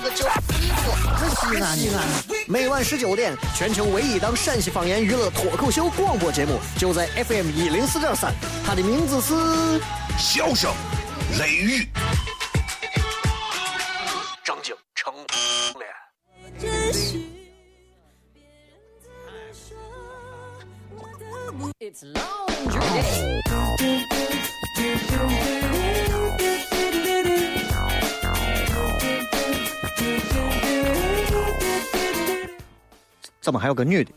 个西安西安。每晚十九点，全球唯一档陕西方言娱乐脱口秀广播节目，就在 FM 一零四点三。它的名字是《笑声雷雨》。张景成脸。怎么还有个女的？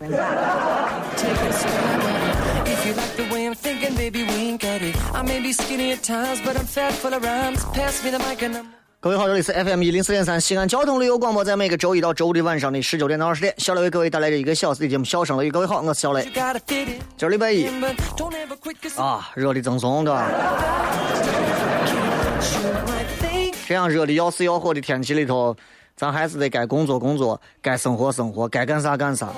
各位好，这里是 FM 一零四点三西安交通旅游广播，在每个周一到周五的晚上的十九点到二十点，小雷为各位带来这一个小时的节目《笑声雷雨》。各位好，我是小雷。今儿礼拜一啊，热的赠送，对吧？这样热的要死要活的天气里头，咱还是得该工作工作，该生活生活，该干啥干啥。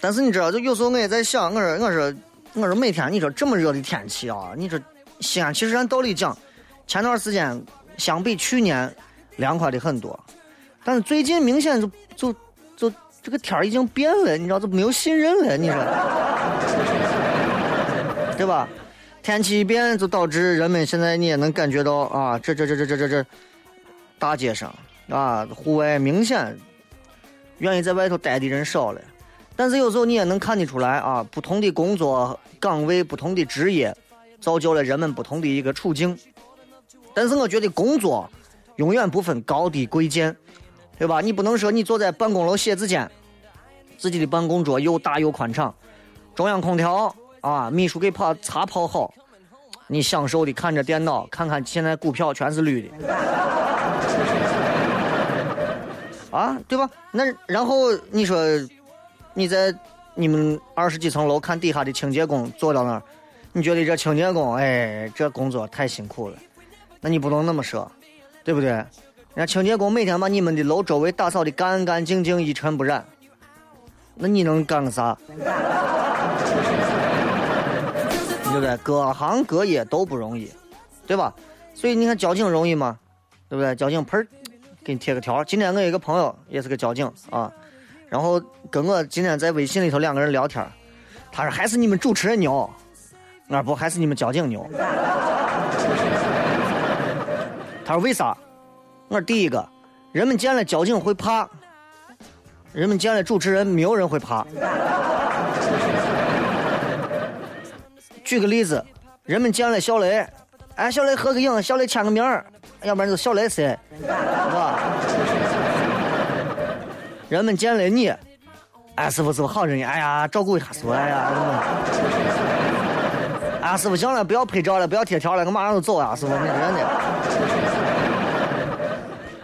但是你知道，就有时候我也在想，我说，我说，我说，每天你说这么热的天气啊，你说西安其实按道理讲。前段时间相比去年凉快的很多，但是最近明显就就就这个天儿已经变了，你知道就没有信任了，你说 对吧？天气一变就导致人们现在你也能感觉到啊，这这这这这这这大街上啊，户外明显愿意在外头待的人少了，但是有时候你也能看得出来啊，不同的工作岗位、不同的职业，造就了人们不同的一个处境。但是我觉得工作永远不分高低贵贱，对吧？你不能说你坐在办公楼写字间，自己的办公桌又大又宽敞，中央空调啊，秘书给泡茶泡好，你享受的看着电脑，看看现在股票全是绿的，啊，对吧？那然后你说你在你们二十几层楼看底下的清洁工坐到那儿，你觉得这清洁工哎，这工作太辛苦了。那你不能那么说，对不对？人家清洁工每天把你们的楼周围打扫的干干净净、一尘不染，那你能干个啥？对不对？各行各业都不容易，对吧？所以你看交警容易吗？对不对？交警喷给你贴个条。今天我有一个朋友也是个交警啊，然后跟我今天在微信里头两个人聊天，他说还是你们主持人牛，我说不还是你们交警牛。他说：“为啥？”我说：“第一个，人们见了交警会怕，人们见了主持人没有人会怕。举个例子，人们见了小雷，哎，小雷合个影，小雷签个名儿，要不然就小雷谁，是吧？人们见了你，哎，师傅是个好人，哎呀，照顾一下师傅，哎呀，哎，师傅行了，不要拍照了，不要贴条了，我马上就走啊，师傅，你真的。”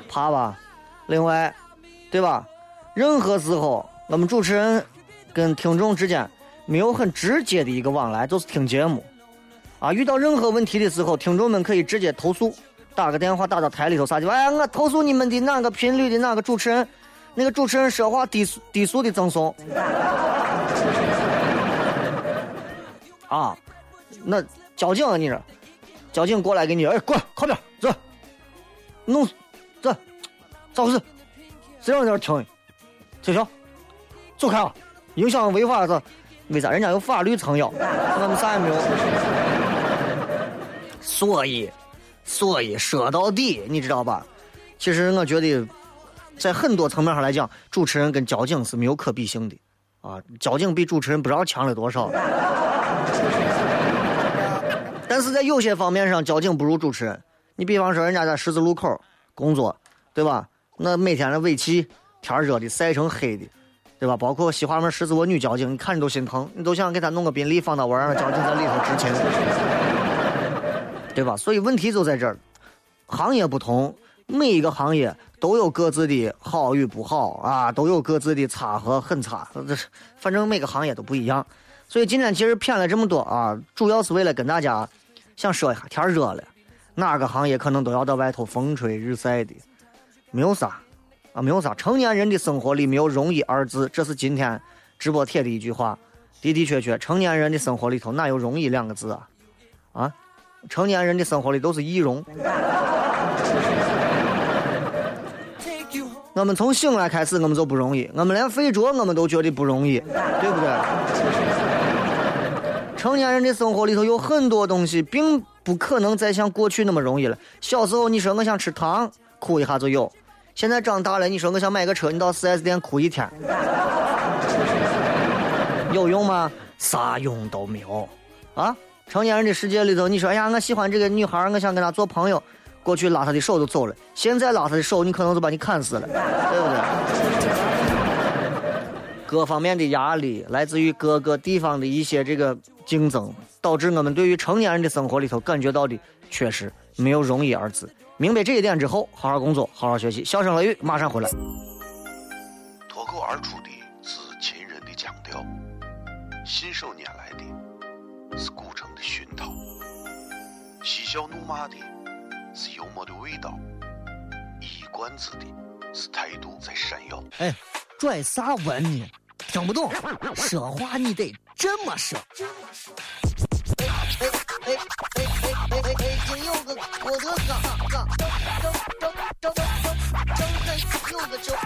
怕吧，另外，对吧？任何时候，我们主持人跟听众之间没有很直接的一个往来，就是听节目。啊，遇到任何问题的时候，听众们可以直接投诉，打个电话打到台里头，啥就哎，我投诉你们的哪个频率的哪个主持人，那个主持人说话低俗低俗的赠送。啊，那交警啊你说，交警过来给你，哎，滚靠边走，弄。走咋回事？谁让你在这停？停停，走开啊！影响违法是？为啥？人家有法律撑腰，我们啥也没有。所以，所以说到底，你知道吧？其实我觉得，在很多层面上来讲，主持人跟交警是没有可比性的啊！交警比主持人不知道强了多少。但是在有些方面上，交警不如主持人。你比方说，人家在十字路口工作，对吧？那每天的尾气，天热的晒成黑的，对吧？包括西华门十字路女交警，你看着都心疼，你都想给她弄个宾利放到玩，让交警在里头执勤，对吧？所以问题就在这儿，行业不同，每一个行业都有各自的好与不好啊，都有各自的差和很差，这是反正每个行业都不一样。所以今天其实骗了这么多啊，主要是为了跟大家想说一下，天热了，哪个行业可能都要到外头风吹日晒的，没有啥啊，没有啥。成年人的生活里没有容易二字，这是今天直播贴的一句话，的的确确，成年人的生活里头哪有容易两个字啊？啊，成年人的生活里都是易容。我们从醒来开始，我们就不容易，我们连睡着我们都觉得不容易，对不对？成年人的生活里头有很多东西，并不可能再像过去那么容易了。小时候你说我想吃糖，哭一下就有；现在长大了，你说我想买个车，你到 4S 店哭一天，有用吗？啥用都没有啊！成年人的世界里头，你说哎呀，我喜欢这个女孩，我想跟她做朋友，过去拉她的手就走了，现在拉她的手，你可能就把你砍死了，对不对？各方面的压力来自于各个地方的一些这个竞争，导致我们对于成年人的生活里头感觉到的确实没有容易二字。明白这一点之后，好好工作，好好学习。笑声雷雨马上回来。脱口而出的是秦人的腔调，信手拈来的是古熏陶，嬉笑怒骂的是幽默的味道，一冠子的是态度在闪耀。哎。拽啥文呢？听不懂，说话你得这么说。哎哎哎哎哎哎哎！北京有个郭德纲，张张张张张张张有个叫李波，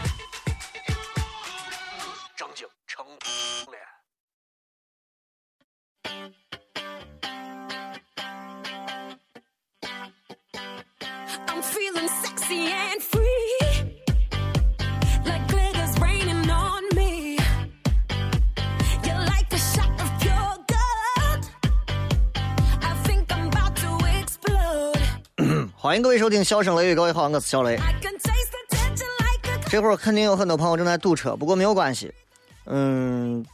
欢迎各位收听《笑声雷雨》，各位好，我是小雷。这会儿肯定有很多朋友正在堵车，不过没有关系。嗯，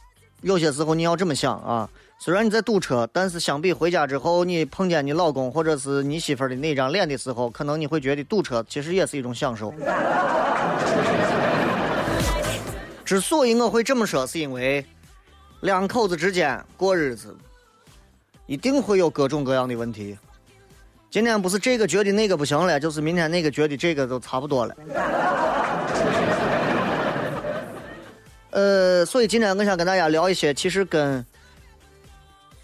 有些时候你要这么想啊，虽然你在堵车，但是相比回家之后你碰见你老公或者是你媳妇儿的那张脸的时候，可能你会觉得堵车其实也是一种享受。之所以我会这么说，是因为两口子之间过日子，一定会有各种各样的问题。今天不是这个觉得那个不行了，就是明天那个觉得这个都差不多了。呃，所以今天我想跟大家聊一些，其实跟，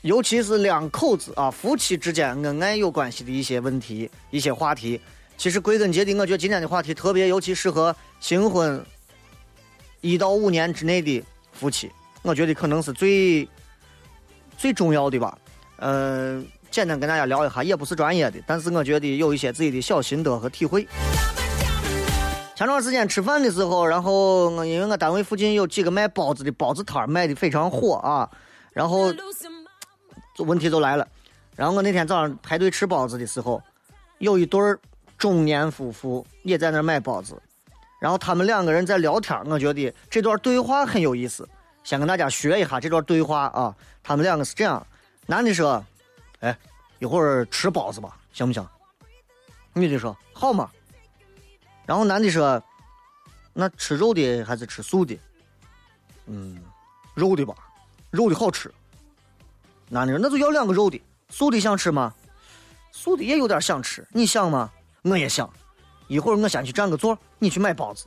尤其是两口子啊、夫妻之间恩爱有关系的一些问题、一些话题。其实归根结底，我觉得今天的话题特别，尤其适合新婚一到五年之内的夫妻。我觉得可能是最最重要的吧。嗯。简单跟大家聊一下，也不是专业的，但是我觉得有一些自己的小心得和体会。前段时间吃饭的时候，然后我因为我单位附近有几个卖包子的包子摊卖的非常火啊，然后就问题就来了。然后我那天早上排队吃包子的时候，有一对儿中年夫妇也在那卖包子，然后他们两个人在聊天，我觉得这段对话很有意思，先跟大家学一下这段对话啊。他们两个是这样，男的说。哎，一会儿吃包子吧，行不行？女的说好嘛。然后男的说，那吃肉的还是吃素的？嗯，肉的吧，肉的好吃。男的说那就要两个肉的，素的想吃吗？素的也有点想吃，你想吗？我也想。一会儿我先去占个座，你去买包子。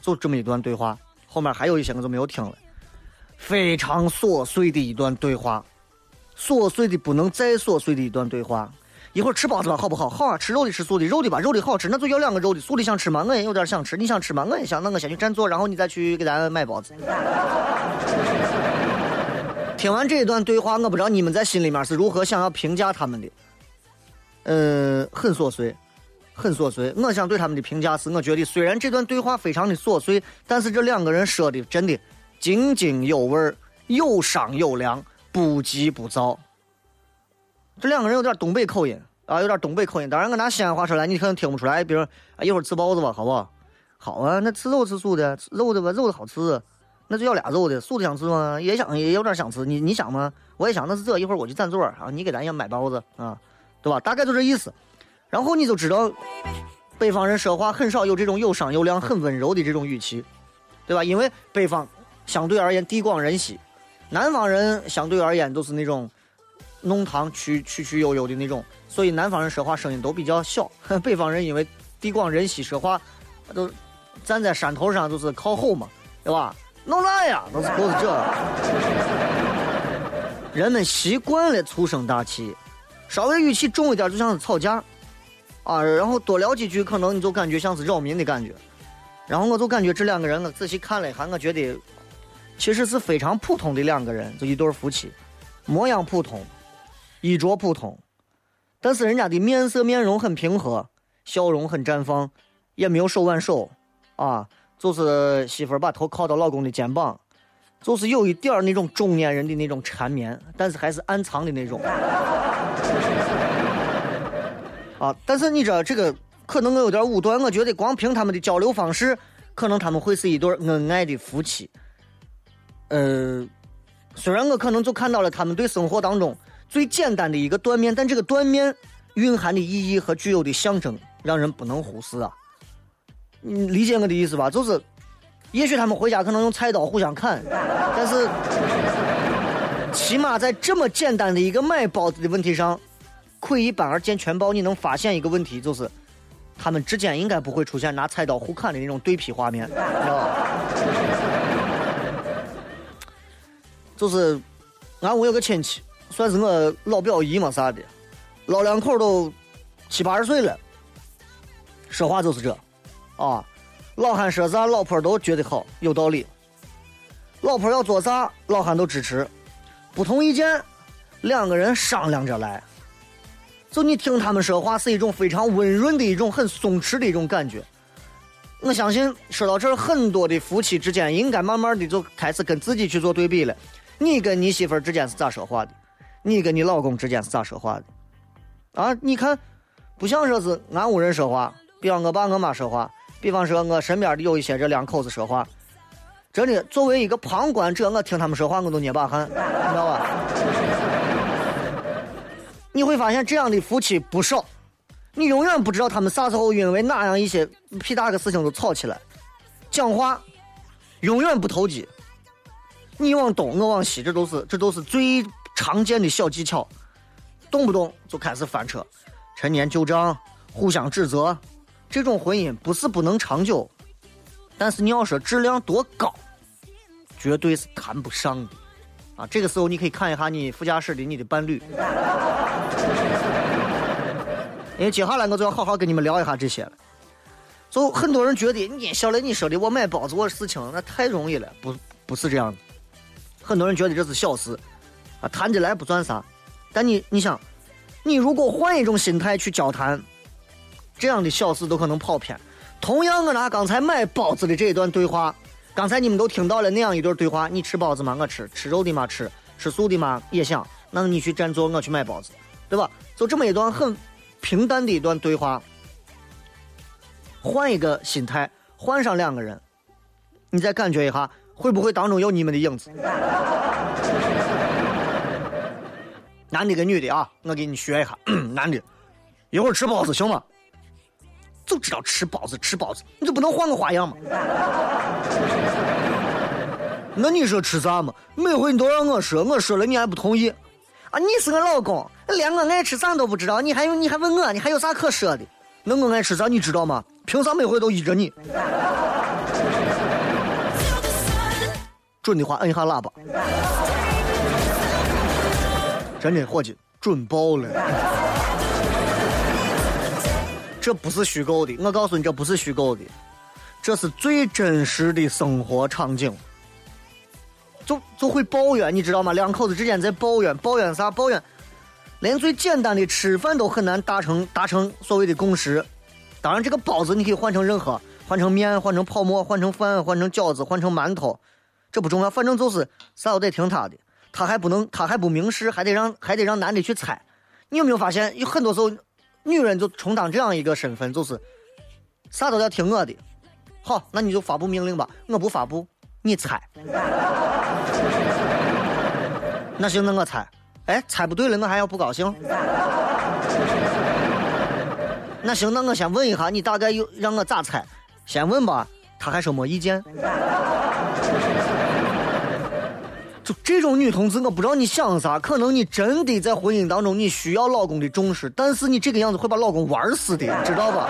就这么一段对话，后面还有一些我就没有听了，非常琐碎的一段对话。琐碎的不能再琐碎的一段对话，一会儿吃包子吧，好不好？好啊，吃肉的吃素的，肉的吧，肉的好吃，那就要两个肉的，素的想吃吗？我也有点想吃，你想吃吗？我也想，那我先去占座，然后你再去给咱买包子。听完这一段对话，我不知道你们在心里面是如何想要评价他们的。嗯，很琐碎，很琐碎。我想对他们的评价是，我觉得虽然这段对话非常的琐碎，但是这两个人说的真的津津有味儿有商有量。不急不躁，这两个人有点东北口音啊，有点东北口音。当然，我拿西安话说来，你可能听不出来。比如，一会儿吃包子吧，好不好？好啊，那吃肉吃素的，肉的吧，肉的好吃，那就要俩肉的，素的想吃吗？也想，也有点想吃。你你想吗？我也想，那是这一会儿我去占座啊，你给咱也买包子啊，对吧？大概就这意思。然后你就知道，北方人说话很少有这种有商有量、很温柔的这种语气，对吧？因为北方相对而言地广人稀，南方人相对而言都是那种弄堂曲曲曲悠悠的那种，所以南方人说话声音都比较小。北方人因为地广人稀，说话都站在山头上，就是靠后嘛，对吧？弄啥呀？都是都是这。人们习惯了粗声大气，稍微语气重一点，就像是吵架。啊，然后多聊几句，可能你就感觉像是扰民的感觉。然后我就感觉这两个人，我仔细看了一下，我觉得其实是非常普通的两个人，就一对夫妻，模样普通，衣着普通，但是人家的面色面容很平和，笑容很绽放，也没有手挽手，啊，就是媳妇儿把头靠到老公的肩膀，就是有一点儿那种中年人的那种缠绵，但是还是暗藏的那种。啊！但是你知道这个可能我有点武断，我觉得光凭他们的交流方式，可能他们会是一对恩爱的夫妻。呃，虽然我可能就看到了他们对生活当中最简单的一个断面，但这个断面蕴含的意义和具有的象征，让人不能忽视啊！你理解我的意思吧？就是，也许他们回家可能用菜刀互相砍，但是起码在这么简单的一个买包子的问题上。窥一斑而见全豹，你能发现一个问题，就是他们之间应该不会出现拿菜刀互砍的那种对比画面，知道吧？就是俺屋有个亲戚，算是我老表姨嘛啥的，老两口都七八十岁了，说话就是这，啊，老汉说啥，老婆都觉得好，有道理。老婆要做啥，老汉都支持，不同意见，两个人商量着来。就你听他们说话是一种非常温润的一种很松弛的一种感觉。我相信说到这儿，很多的夫妻之间应该慢慢的就开始跟自己去做对比了。你跟你媳妇儿之间是咋说话的？你跟你老公之间是咋说话的？啊，你看，不像说是俺屋人说话，比方我爸我妈说话，比方说我身边的有一些这两口子说话，真的作为一个旁观者，我听他们说话我都捏把汗，你知道吧？你会发现这样的夫妻不少，你永远不知道他们啥时候因为哪样一些屁大个事情都吵起来，讲话永远不投机，你往东我往西，这都是这都是最常见的小技巧，动不动就开始翻车，陈年旧账，互相指责，这种婚姻不是不能长久，但是你要说质量多高，绝对是谈不上的。啊，这个时候你可以看一下你副驾驶的你的伴侣，因为接下来我就要好好跟你们聊一下这些了。就很多人觉得你小雷你说的我买包子我事情那太容易了，不不是这样的。很多人觉得这是小事，啊谈得来不算啥。但你你想，你如果换一种心态去交谈，这样的小事都可能跑偏。同样，我拿刚才买包子的这一段对话。刚才你们都听到了那样一段对话：你吃包子吗？我吃。吃肉的吗？吃。吃素的吗？也想。那你去占座，我去买包子，对吧？就这么一段很平淡的一段对话。换一个心态，换上两个人，你再感觉一下，会不会当中有你们的影子？男的跟女的啊，我给你学一下。男的，一会儿吃包子行吗？就知道吃包子，吃包子，你就不能换个花样吗？那你说吃啥嘛？每回你都让我说，我说了你还不同意啊？你是我老公，连我爱吃啥都不知道，你还有你还问我，你还有啥可说的？那我爱吃啥你知道吗？凭啥每回都依着你？准的话摁一下喇叭，真的伙计准爆了。这不是虚构的，我告诉你，这不是虚构的，这是最真实的生活场景。就就会抱怨，你知道吗？两口子之间在抱怨，抱怨啥？抱怨连最简单的吃饭都很难达成达成所谓的共识。当然，这个包子你可以换成任何，换成面，换成泡沫，换成饭，换成饺子，换成馒头，这不重要，反正就是啥都得听他的，他还不能，他还不明示，还得让还得让男的去猜。你有没有发现，有很多时候？女人就充当这样一个身份，就是啥都要听我的，好，那你就发布命令吧，我不发布，你猜。那行，那我猜。哎，猜不对了，我还要不高兴？那行，那我先问一下，你大概有让我咋猜？先问吧，他还说没意见。这种女同志，我不知道你想啥，可能你真的在婚姻当中你需要老公的重视，但是你这个样子会把老公玩死的，知道吧？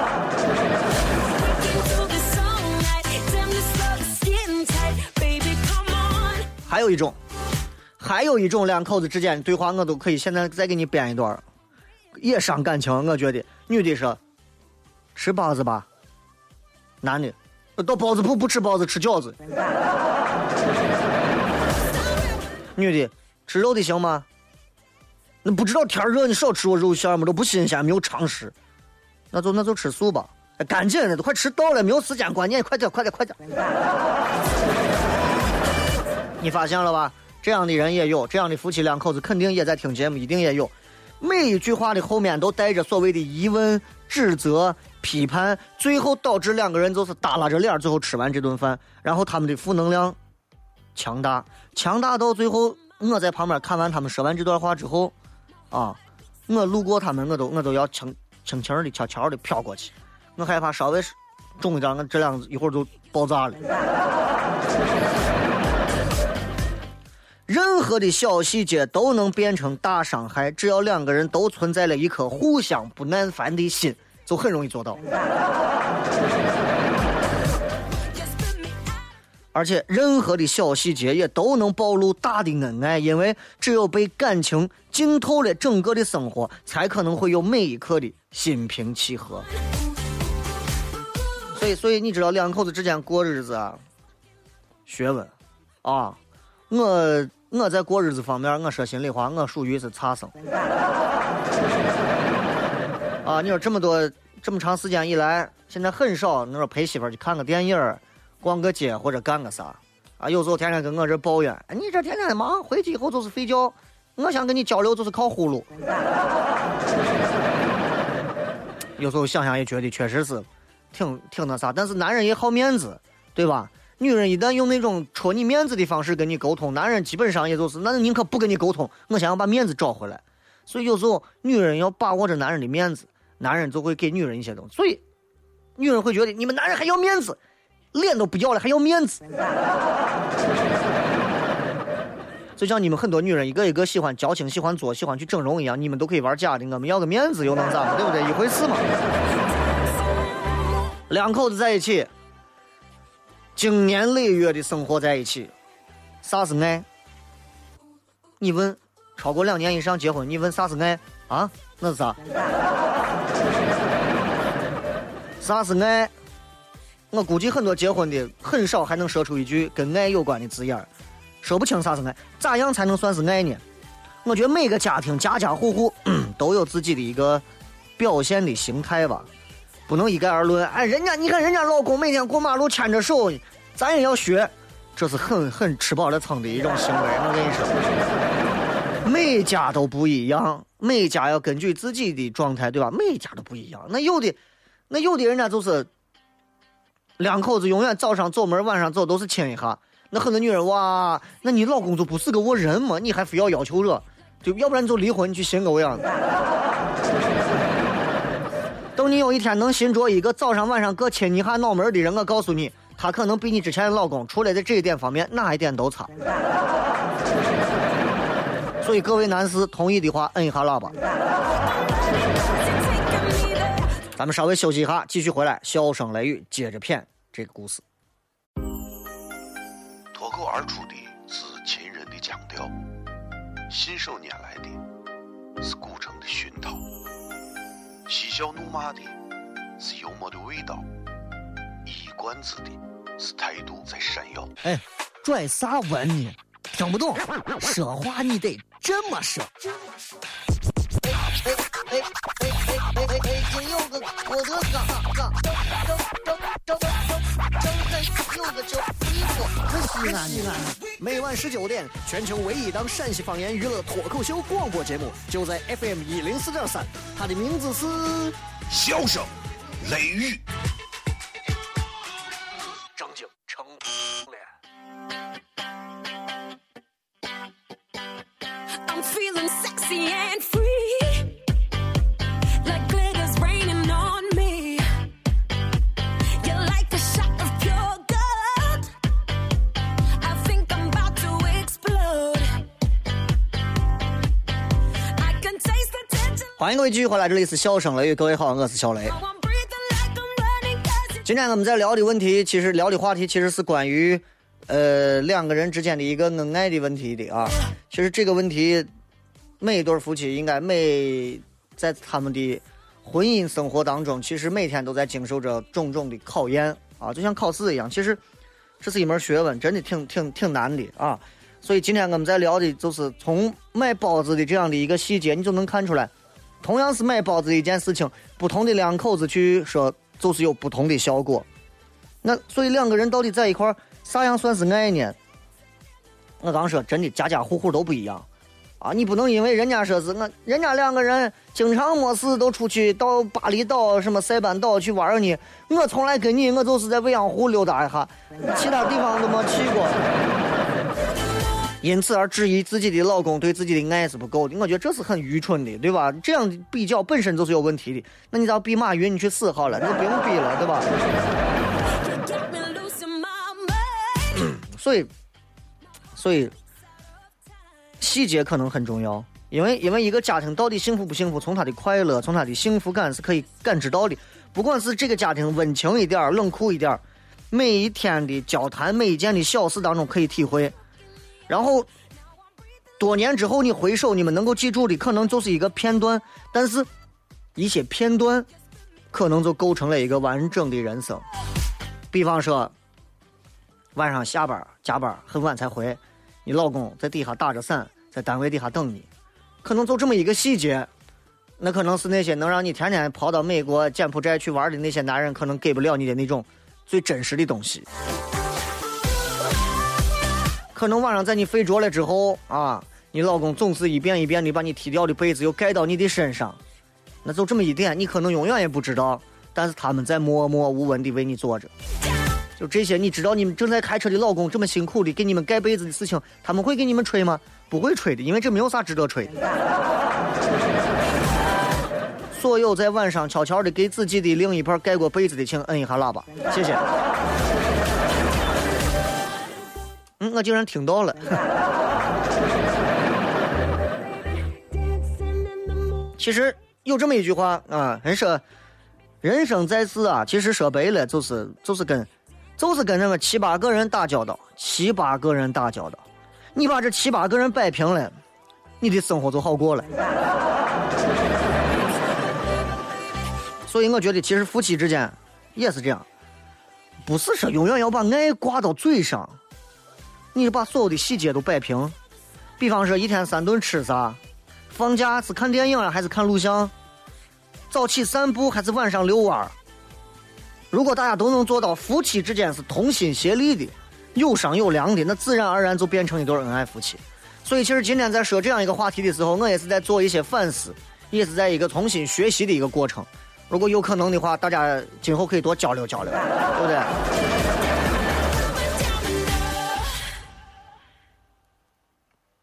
还有一种，还有一种两口子之间的对话，我都可以现在再给你编一段，也伤感情。我觉得女的说：“吃包子吧。”男的到包子铺不吃包子，吃饺子。女的吃肉的行吗？那不知道天热，你少吃我肉馅嘛，都不新鲜，没有常识。那就那就吃素吧，赶紧的，都快迟到了，没有时间观念，快点快点快点。你发现了吧？这样的人也有，这样的夫妻两口子肯定也在听节目，一定也有。每一句话的后面都带着所谓的疑问、指责、批判，最后导致两个人就是耷拉着脸，最后吃完这顿饭，然后他们的负能量强大，强大到最后，我在旁边看完他们说完这段话之后，啊，我路过他们，我都我都要轻轻轻的、悄悄的飘过去，我害怕稍微重一点，我这两一会儿就爆炸了。任何的小细节都能变成大伤害，只要两个人都存在了一颗互相不耐烦的心，就很容易做到。而且，任何的小细节也都能暴露大的恩爱，因为只有被感情浸透了整个的生活，才可能会有每一刻的心平气和。所以，所以你知道两口子之间过日子啊，学问啊，我。我在过日子方面，我说心里话，我属于是差生。啊，你说这么多这么长时间以来，现在很少你说陪媳妇去看个电影逛个街或者干个啥。啊，有时候天天跟我这抱怨，你这天天的忙，回去以后就是睡觉。我想跟你交流，就是靠呼噜。有时候想想也觉得确实是挺挺那啥，但是男人也好面子，对吧？女人一旦用那种戳你面子的方式跟你沟通，男人基本上也就是那宁可不跟你沟通，我想要把面子找回来。所以有时候女人要把握着男人的面子，男人就会给女人一些东西。所以女人会觉得你们男人还要面子，脸都不要了还要面子。就像你们很多女人一个一个喜欢矫情、喜欢作、喜欢去整容一样，你们都可以玩假的，我们要个面子又能咋？对不对？一回事嘛。两口子在一起。经年累月的生活在一起，啥是爱？你问，超过两年以上结婚，你问啥是爱啊？那是啥？啥是爱？我估计很多结婚的很少还能说出一句跟爱有关的字眼儿，说不清啥是爱。咋样才能算是爱呢？我觉得每个家庭家家户户 都有自己的一个表现的形态吧。不能一概而论，哎，人家你看人家老公每天过马路牵着手，咱也要学，这是很很吃饱了撑的一种行为。我跟你说，每家都不一样，每家要根据自己的状态，对吧？每家都不一样。那有的，那有的人家就是两口子永远早上走门，晚上走都是亲一下。那很多女人哇，那你老公就不是个我人吗？你还非要要求着，就要不然你就离婚，你去寻个我样等你有一天能寻着一个早上晚上各亲你下脑门的人，我告诉你，他可能比你之前的老公，除了在这一点方面哪一点都差。所以各位男士同意的话，摁一下喇叭。咱们稍微休息一下，继续回来，笑声雷雨接着片这个故事。脱口而出的是秦人的腔调，信手拈来的是古城的熏陶。嬉笑怒骂的是幽默的味道，一冠子的是态度在闪耀。哎，拽啥文呢？听不懂，说话你得这么说。哎哎哎哎哎哎哎！今有个郭德纲，张张张张张张在有个叫李哥，可西安的。每晚十九点，全球唯一档陕西方言娱乐脱口秀广播节目，就在 FM 一零四点三。它的名字是：笑声雷雨。欢迎各位继续回来，这里是笑声雷，各位好，我是小雷。今天我们在聊的问题，其实聊的话题其实是关于，呃，两个人之间的一个恩爱的问题的啊。其实这个问题，每一对夫妻应该每在他们的婚姻生活当中，其实每天都在经受着种种的考验啊，就像考试一样。其实这是一门学问，真的挺挺挺难的啊。所以今天我们在聊的就是从买包子的这样的一个细节，你就能看出来。同样是买包子一件事情，不同的两口子去说，就是有不同的效果。那所以两个人到底在一块儿，啥样算是爱呢？我刚说真的，家家户户都不一样啊！你不能因为人家说是我，人家两个人经常没事都出去到巴厘岛、什么塞班岛去玩呢。我从来跟你，我就是在未央湖溜达一下，其他地方都没去过。因此而质疑自己的老公对自己的爱是不够的，我觉得这是很愚蠢的，对吧？这样的比较本身就是有问题的。那你咋比马云？你去死好了，你就不用比了，对吧？所以，所以细节可能很重要，因为因为一个家庭到底幸福不幸福，从他的快乐，从他的幸福感是可以感知到的。不管是这个家庭温情一点冷酷一点每一天的交谈，每一件的小事当中可以体会。然后，多年之后你回首，你们能够记住的可能就是一个片段，但是，一些片段，可能就构成了一个完整的人生。比方说，晚上下班加班很晚才回，你老公在底下打着伞，在单位底下等你，可能就这么一个细节，那可能是那些能让你天天跑到美国、柬埔寨去玩的那些男人可能给不了你的那种最真实的东西。可能晚上在你睡着了之后啊，你老公总是一遍一遍的把你踢掉的被子又盖到你的身上，那就这么一点，你可能永远也不知道，但是他们在默默无闻的为你做着。就这些，你知道你们正在开车的老公这么辛苦的给你们盖被子的事情，他们会给你们吹吗？不会吹的，因为这没有啥值得吹。所有在晚上悄悄的给自己的另一半盖过被子的，请摁一下喇叭，谢谢。嗯，我竟然听到了。其实有这么一句话啊，人说人生在世啊，其实说白了就是就是跟就是跟那么七八个人打交道，七八个人打交道，你把这七八个人摆平了，你的生活就好过了。所以我觉得，其实夫妻之间也是这样，不是说永远要把爱挂到嘴上。你就把所有的细节都摆平，比方说一天三顿吃啥，放假是看电影啊还是看录像，早起散步还是晚上遛弯儿。如果大家都能做到夫妻之间是同心协力的，有商有量的，那自然而然就变成一对恩爱夫妻。所以，其实今天在说这样一个话题的时候，我也是在做一些反思，也是在一个重新学习的一个过程。如果有可能的话，大家今后可以多交流交流，对不对？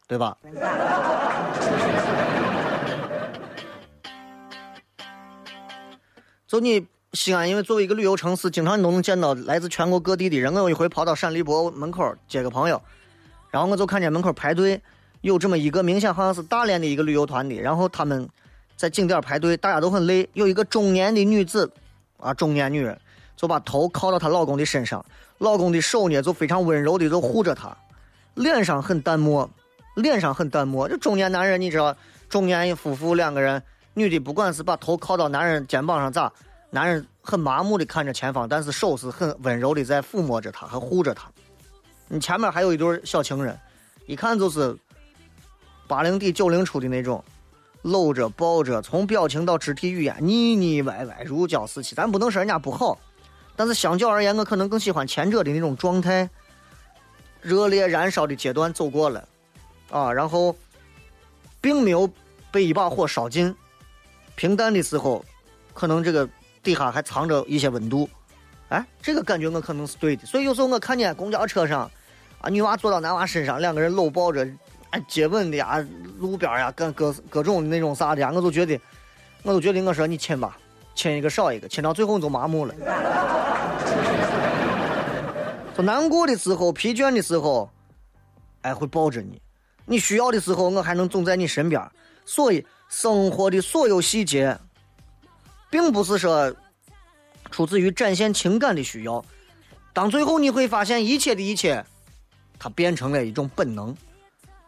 对吧？就你西安，因为作为一个旅游城市，经常你都能见到来自全国各地的人。我有一回跑到陕历博门口接个朋友，然后我就看见门口排队有这么一个明显好像是大连的一个旅游团的，然后他们在景点排队，大家都很累。有一个中年的女子，啊，中年女人就把头靠到她老公的身上，老公的手呢就非常温柔的就护着她，脸上很淡漠。脸上很淡漠，这中年男人你知道，中年夫妇两个人，女的不管是把头靠到男人肩膀上咋，男人很麻木的看着前方，但是手是很温柔的在抚摸着她，还护着她。你前面还有一对小情人，一看就是八零底九零初的那种，搂着抱着，从表情到肢体语言腻腻歪歪，如胶似漆。咱不能说人家不好，但是相较而言，我可能更喜欢前者的那种状态，热烈燃烧的阶段走过了。啊，然后，并没有被一把火烧尽，平淡的时候，可能这个底下还藏着一些温度，哎，这个感觉我可能是对的。所以有时候我看见公交车上，啊，女娃坐到男娃身上，两个人搂抱着，哎，接吻的呀，路边呀，各各各种那种啥的呀，我都觉得，我都觉得我说你亲吧，亲一个少一个，亲到最后你就麻木了。就难过的时候，疲倦的时候，哎，会抱着你。你需要的时候，我还能总在你身边。所以，生活的所有细节，并不是说出自于展现情感的需要。当最后你会发现，一切的一切，它变成了一种本能。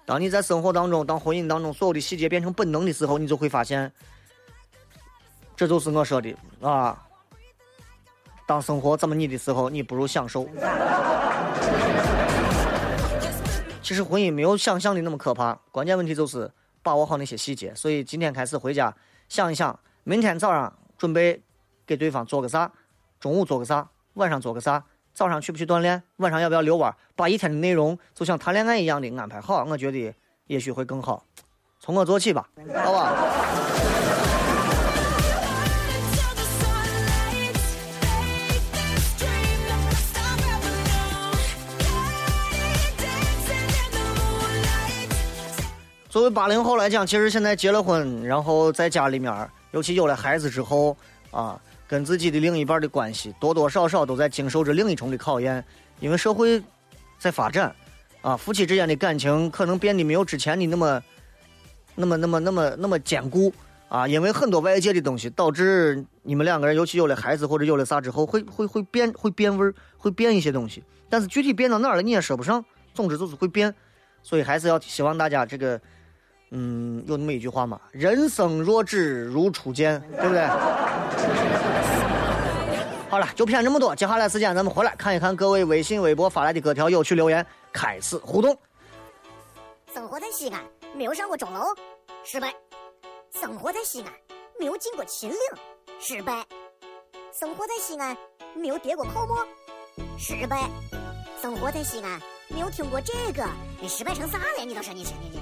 当你在生活当中，当婚姻当中，所有的细节变成本能的时候，你就会发现，这就是我说的啊。当生活这么腻的时候，你不如享受。其实婚姻没有想象的那么可怕，关键问题就是把握好那些细节。所以今天开始回家想一想，明天早上准备给对方做个啥，中午做个啥，晚上做个啥，早上去不去锻炼，晚上要不要遛弯，把一天的内容就像谈恋爱一样的安排好，我觉得也许会更好。从我做起吧，好吧。作为八零后来讲，其实现在结了婚，然后在家里面，尤其有了孩子之后，啊，跟自己的另一半的关系，多多少少都在经受着另一重的考验。因为社会在发展，啊，夫妻之间的感情可能变得没有之前的那么、那么、那么、那么、那么坚固啊。因为很多外界的东西，导致你们两个人，尤其有了孩子或者有了啥之后，会会会变，会变味儿，会变一些东西。但是具体变到哪儿了，你也说不上。总之就是会变，所以还是要希望大家这个。嗯，有那么一句话嘛，“人生若只如初见”，对不对？好了，就骗这么多。接下来时间，咱们回来看一看各位微信、微博发来的各条有趣留言，开始互动。生活在西安，没有上过钟楼，失败；生活在西安，没有进过秦岭，失败；生活在西安，没有叠过泡沫，失败；生活在西安，没有听过这个，你失败成啥了？你倒是，你你你你。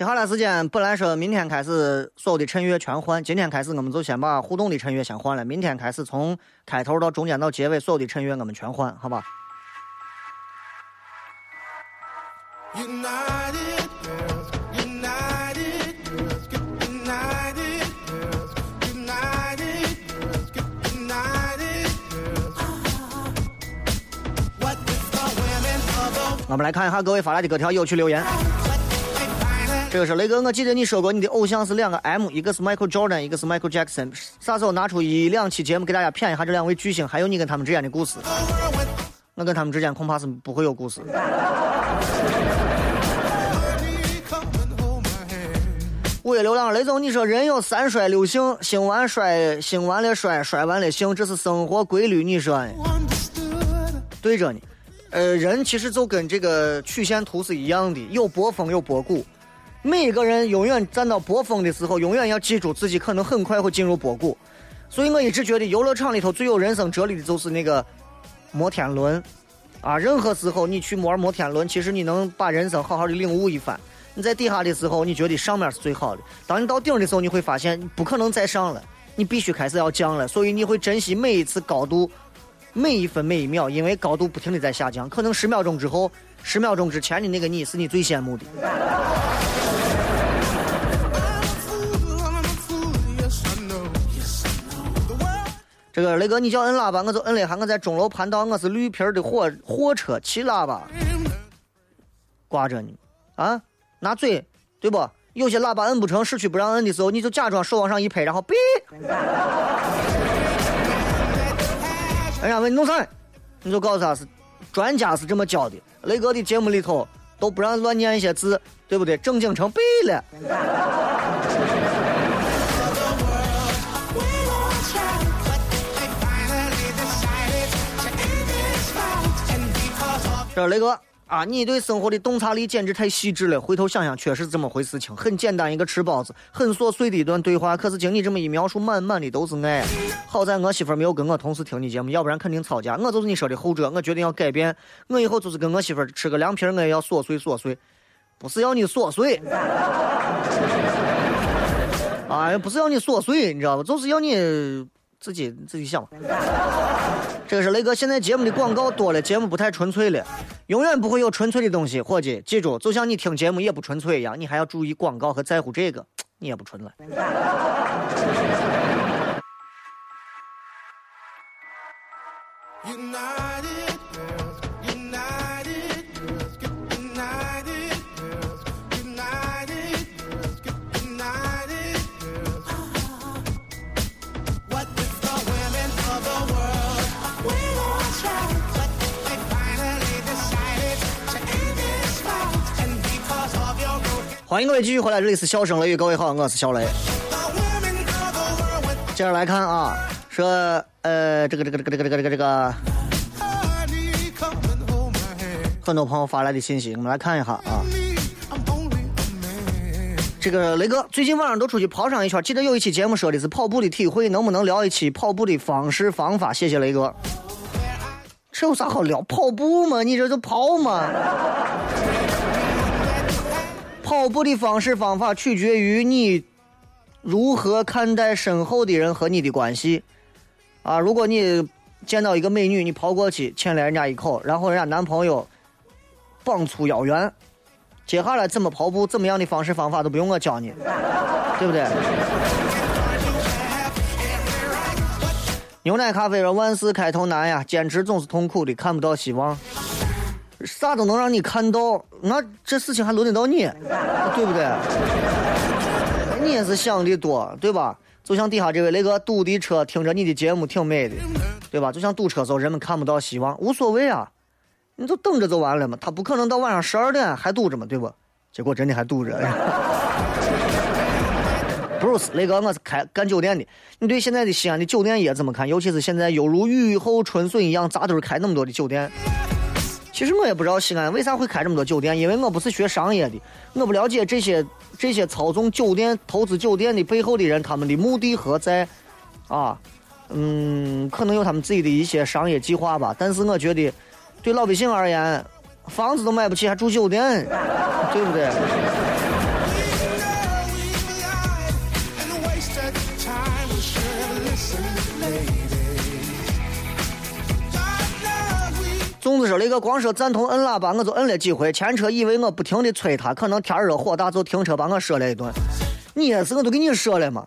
接下来时间本来说明天开始所有的衬乐全换，今天开始我们就先把互动的衬乐先换了。明天开始从开头到中间到结尾所有的衬乐我们全换，好吧？我们来看一下各位发来的各条有趣留言。这个是雷哥，我记得你说过你的偶像是两个 M，一个是 Michael Jordan，一个是 Michael Jackson。啥时候拿出一两期节目给大家谝一下这两位巨星，还有你跟他们之间的故事？我跟他们之间恐怕是不会有故事。午夜流浪，雷总，你说人有三衰六醒，醒完衰，醒完了衰，衰完了醒，这是生活规律，你说呢？对着呢。呃，人其实就跟这个曲线图是一样的，有波峰有波谷。每一个人永远站到波峰的时候，永远要记住自己可能很快会进入波谷。所以我一直觉得游乐场里头最有人生哲理的就是那个摩天轮啊！任何时候你去玩摩天轮，其实你能把人生好好的领悟一番。你在底下的时候，你觉得上面是最好的；当你到顶的时候，你会发现不可能再上了，你必须开始要降了。所以你会珍惜每一次高度，每一分每一秒，因为高度不停的在下降。可能十秒钟之后，十秒钟之前的那个你是你最羡慕的。这个雷哥，你叫摁喇叭，我就摁了一下。我在钟楼盘道，我是绿皮的火货车，骑喇叭挂着呢。啊，拿嘴，对不？有些喇叭摁不成，市区不让摁的时候，你就假装手往上一拍，然后哔。哎呀，问你弄啥？你就告诉他是专家是这么教的。雷哥的节目里头都不让乱念一些字，对不对？正经成背了。这雷哥啊，你对生活的洞察力简直太细致了。回头想想，确实是这么回事情。很简单一个吃包子，很琐碎的一段对话，可是经你这么一描述，满满的都是爱。好在我媳妇没有跟我同时听你节目，要不然肯定吵架。我就是你说的后者，我决定要改变。我以后就是跟我媳妇吃个凉皮，我也要琐碎琐碎，不是要你琐碎。哎，不是要你琐碎，你知道吧？就是要你自己自己想。这个是雷哥，现在节目的广告多了，节目不太纯粹了，永远不会有纯粹的东西。伙计，记住，就像你听节目也不纯粹一样，你还要注意广告和在乎这个，你也不纯了。欢迎各位继续回来，这里是笑声雷雨，各位好，我是小雷。接着来看啊，说呃，这个这个这个这个这个这个这个，很多朋友发来的信息，我们来看一下啊。这个雷哥最近晚上都出去跑上一圈，记得有一期节目说的是跑步的体会，能不能聊一期跑步的方式方法？谢谢雷哥。这有啥好聊？跑步嘛，你这就跑嘛。跑步的方式方法取决于你如何看待身后的人和你的关系啊！如果你见到一个美女，你跑过去亲了人家一口，然后人家男朋友膀粗腰圆，接下来怎么跑步，怎么样的方式方法都不用我教你，对不对？牛奶咖啡说：“万事开头难呀，坚持总是痛苦的，看不到希望。”啥都能让你看到，那这事情还轮得到你，对不对？你也是想的多，对吧？就像底下这位那个堵的车，听着你的节目挺美的，对吧？就像堵车时候人们看不到希望，无所谓啊，你就等着就完了嘛。他不可能到晚上十二点还堵着嘛，对不？结果真的还堵着。Bruce，那个我是开干酒店的，你对现在的西安的酒店业怎么看？尤其是现在犹如雨后春笋一样扎堆开那么多的酒店。其实我也不知道西安为啥会开这么多酒店，因为我不是学商业的，我不了解这些这些操纵酒店、投资酒店的背后的人，他们的目的何在？啊，嗯，可能有他们自己的一些商业计划吧。但是我觉得，对老百姓而言，房子都买不起，还住酒店，对不对？粽子说：“那个光说赞同摁喇叭，我就摁了几回。前车以为我不停的催他，可能天热火大，就停车把我说了一顿。你也是，我都跟你说了嘛，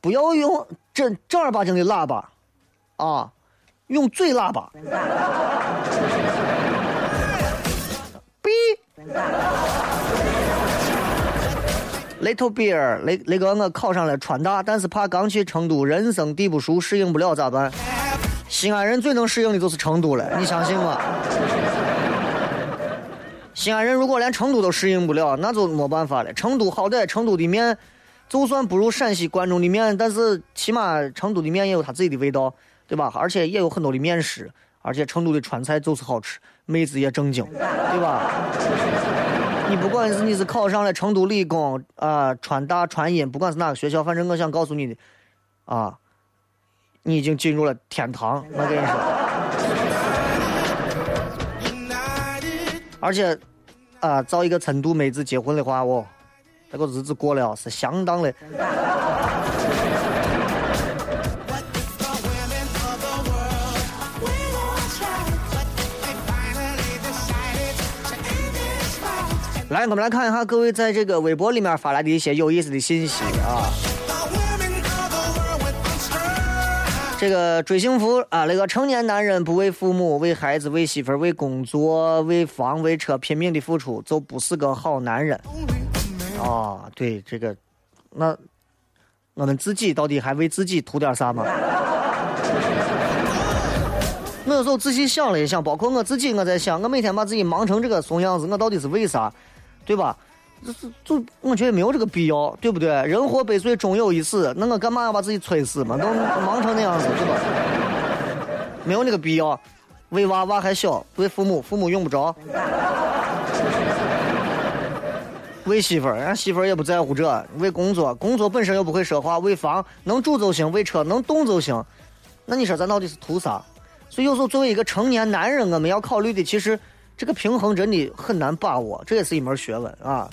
不要用正正儿八经的喇叭，啊，用嘴喇叭。B Little Beer，那那个我考上了川大，但是怕刚去成都，人生地不熟，适应不了咋办？”西安人最能适应的就是成都了，你相信吗？西安人如果连成都都适应不了，那就没办法了。成都好歹成都的面，就算不如陕西关中的面，但是起码成都的面也有它自己的味道，对吧？而且也有很多的面食，而且成都的川菜就是好吃，妹子也正经，对吧？你不管是你是考上了成都理工啊、川大、川音，不管是哪个学校，反正我想告诉你的，啊。你已经进入了天堂，我跟你说。而且，啊，找一个成都妹子结婚的话，哦，这个日子过了是相当的。来，我们来看一下各位在这个微博里面发来的一些有意思的信息啊。这个追幸福啊，那个成年男人不为父母、为孩子、为媳妇儿、为工作、为房、为车拼命的付出，就不是个好男人。啊，对这个，那我们自己到底还为自己图点啥吗？我有时候仔细想了一想，包括我自己，我在想，我每天把自己忙成这个怂样子，我到底是为啥？对吧？这是就我觉得没有这个必要，对不对？人活百岁，终有一死，那我干嘛要把自己催死嘛？都忙成那样子，对吧？没有那个必要。为娃娃还小，为父母父母用不着。为媳妇儿，人家媳妇儿也不在乎这。为工作，工作本身又不会说话。为房，能住就行；为车，能动就行。那你说咱到底是图啥？所以有时候作为一个成年男人，我们要考虑的其实。这个平衡真的很难把握，这也是一门学问啊！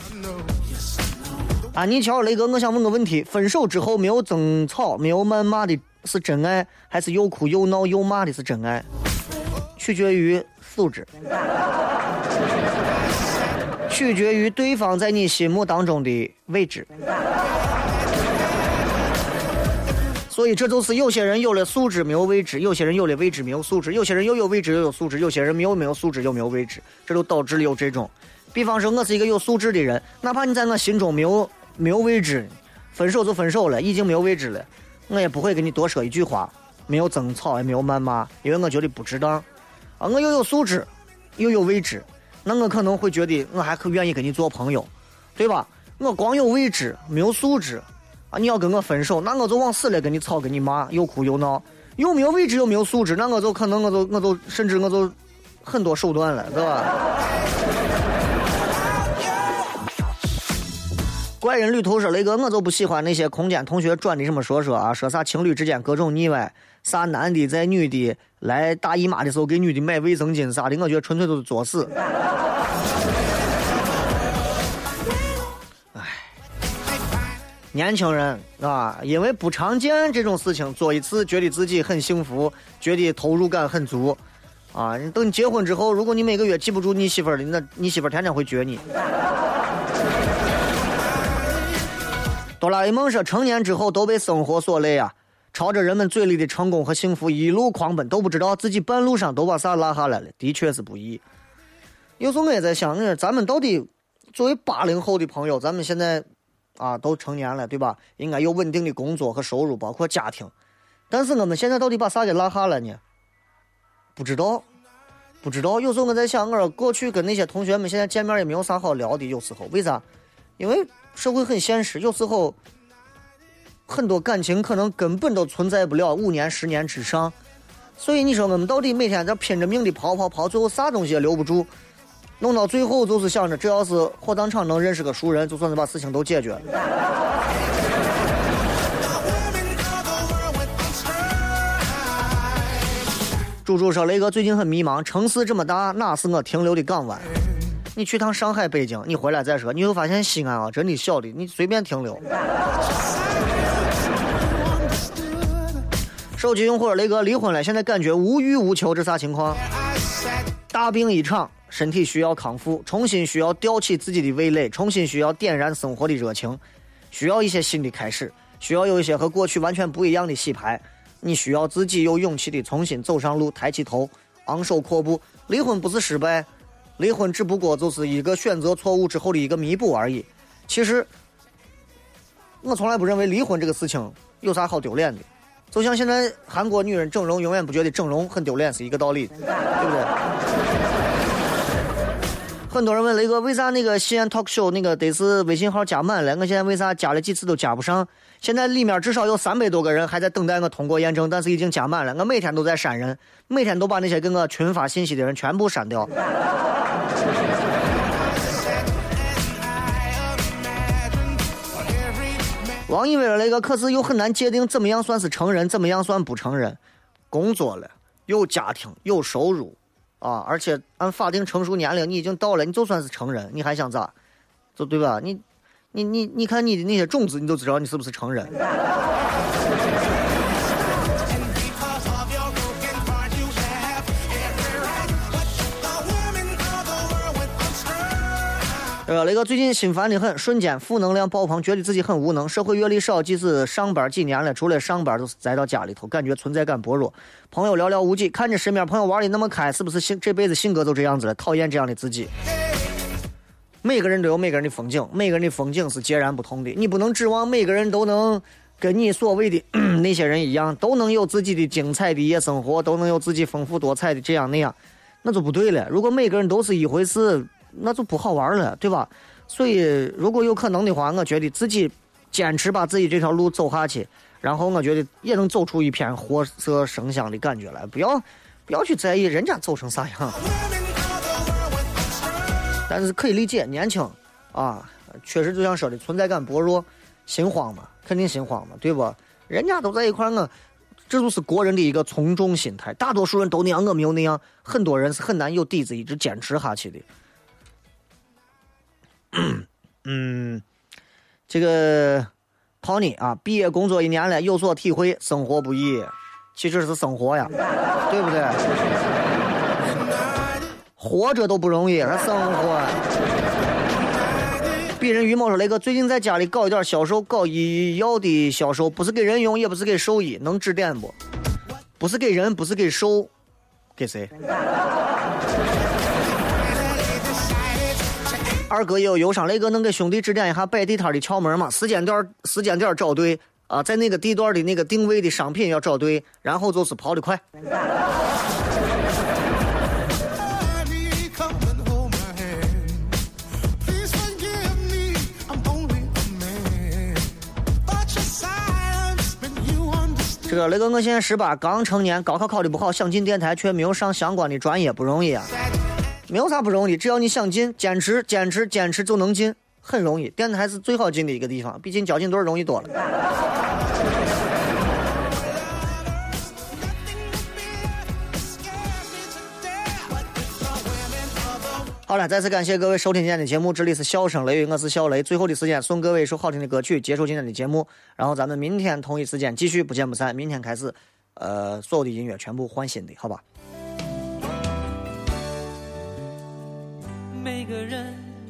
安妮乔，雷哥，我想问个问题：分手之后没有争吵、没有谩骂的是真爱，还是又哭又闹又骂的是真爱？取决于素质，取决于对方在你心目当中的位置。所以这就是有些人有了素质没有位置，有些人有了位置没有素质，有些人又有位置又有素质，有些人没有没有素质又没有位置，这就导致了有这种。比方说，我是一个有素质的人，哪怕你在我心中没有没有位置，分手就分手了，已经没有位置了，我也不会跟你多说一句话，没有争吵也没有谩骂，因为我觉得不值当。啊，我又有素质，又有位置，那我可能会觉得我还可愿意跟你做朋友，对吧？我光有位置没有素质。啊！你要跟我分手，那我就往死了跟你吵，跟你骂，又哭又闹，又没有位置又没有素质，那我就可能我就我就甚至我就很多手段了，对吧？怪人旅途说雷哥，我就不喜欢那些空间同学转的什么说说啊，说啥情侣之间各种腻歪，啥男的在女的来大姨妈的时候给女的买卫生巾啥的，我觉得纯粹都是作死。年轻人啊，因为不常见这种事情，做一次觉得自己很幸福，觉得投入感很足，啊，等你结婚之后，如果你每个月记不住你媳妇儿的，那你媳妇儿天天会撅你。哆啦 A 梦说，成年之后都被生活所累啊，朝着人们嘴里的成功和幸福一路狂奔，都不知道自己半路上都把啥落下来了，的确是不易。有时候我也在想，咱们到底作为八零后的朋友，咱们现在。啊，都成年了，对吧？应该有稳定的工作和收入，包括家庭。但是我们现在到底把啥给落下了呢？不知道，不知道。有时候我在想，我说过去跟那些同学们现在见面也没有啥好聊的。有时候为啥？因为社会很现实，有时候很多感情可能根本都存在不了五年、十年之上。所以你说我们到底每天在拼着命的跑跑跑，最后啥东西也留不住。弄到最后就是想着，只要是火葬场能认识个熟人，就算是把事情都解决了。猪猪说：“雷哥最近很迷茫，城市这么大，哪是我停留的港湾？你去趟上海、北京，你回来再说，你会发现西安啊，真的小的，你随便停留。”手机用户雷哥离婚了，现在感觉无欲无求，这啥情况？大病一场。身体需要康复，重新需要吊起自己的味蕾，重新需要点燃生活的热情，需要一些新的开始，需要有一些和过去完全不一样的洗牌。你需要自己有勇气的重新走上路，抬起头，昂首阔步。离婚不是失败，离婚只不过就是一个选择错误之后的一个弥补而已。其实，我从来不认为离婚这个事情有啥好丢脸的，就像现在韩国女人整容，永远不觉得整容很丢脸是一个道理，对不对？很多人问雷哥，为啥那个西安 talk show 那个得是微信号加满了？我现在为啥加了几次都加不上？现在里面至少有三百多个人还在等待我通过验证，但是已经加满了。我每天都在删人，每天都把那些给我群发信息的人全部删掉。王以为雷哥，可是又很难界定怎么样算是成人，怎么样算不成人？工作了，有家庭，有收入。啊！而且按法定成熟年龄，你已经到了，你就算是成人，你还想咋？就对吧？你，你，你，你看你的那些种子，你就知道你是不是成人。呃，那个最近心烦的很，瞬间负能量爆棚，觉得自己很无能。社会阅历少，即使上班几年了，除了上班就是宅到家里头，感觉存在感薄弱。朋友寥寥无几，看着身边朋友玩的那么开，是不是性这辈子性格就这样子了？讨厌这样的自己。每个人都有每个人的风景，每个人的风景是截然不同的。你不能指望每个人都能跟你所谓的 那些人一样，都能有自己的精彩的夜生活，都能有自己丰富多彩的这样那样，那就不对了。如果每个人都是一回事。那就不好玩了，对吧？所以，如果有可能的话，我觉得自己坚持把自己这条路走下去，然后我觉得也能走出一片活色生香的感觉来。不要，不要去在意人家走成啥样。但是可以理解，年轻啊，确实就像说的，存在感薄弱，心慌嘛，肯定心慌嘛，对不？人家都在一块我这就是国人的一个从众心态。大多数人都那样，我没有那样，很多人是很难有底子一直坚持下去的。嗯，这个泡你啊！毕业工作一年了，有所体会，生活不易，其实是生活呀，对不对？活着都不容易，还生活？鄙人于某说：“雷哥，最近在家里搞一点销售，搞医药的销售，不是给人用，也不是给兽医，能指点不？不是给人，不是给兽，给谁？”二哥也有忧伤，雷哥能给兄弟指点一下摆地摊的窍门吗？时间段、时间点找对啊，在那个地段的那个定位的商品要找对，然后就是跑得快。这个雷哥，我现在十八，刚成年，高考考的不好，想进电台，却没有上相关的专业，不容易啊。没有啥不容易，只要你想进，坚持、坚持、坚持就能进，很容易。电台是最好进的一个地方，毕竟交警队容易多了。好了，再次感谢各位收听今天的节目，这里是笑声雷雨，我是小雷。最后的时间送各位一首好听的歌曲，结束今天的节目。然后咱们明天同一时间继续，不见不散。明天开始，呃，所有的音乐全部换新的，好吧？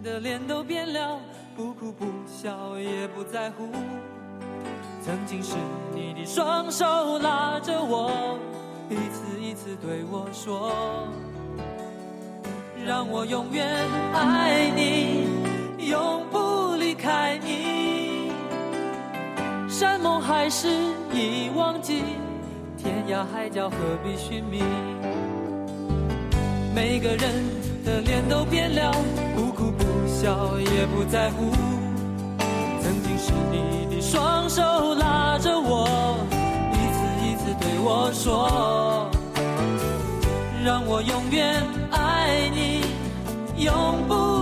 的脸都变了，不哭不笑也不在乎。曾经是你的双手拉着我，一次一次对我说，让我永远爱你，永不离开你。山盟海誓已忘记，天涯海角何必寻觅？每个人。的脸都变了，不哭不笑也不在乎曾经是你的双手拉着我一次一次对我说让我永远爱你永不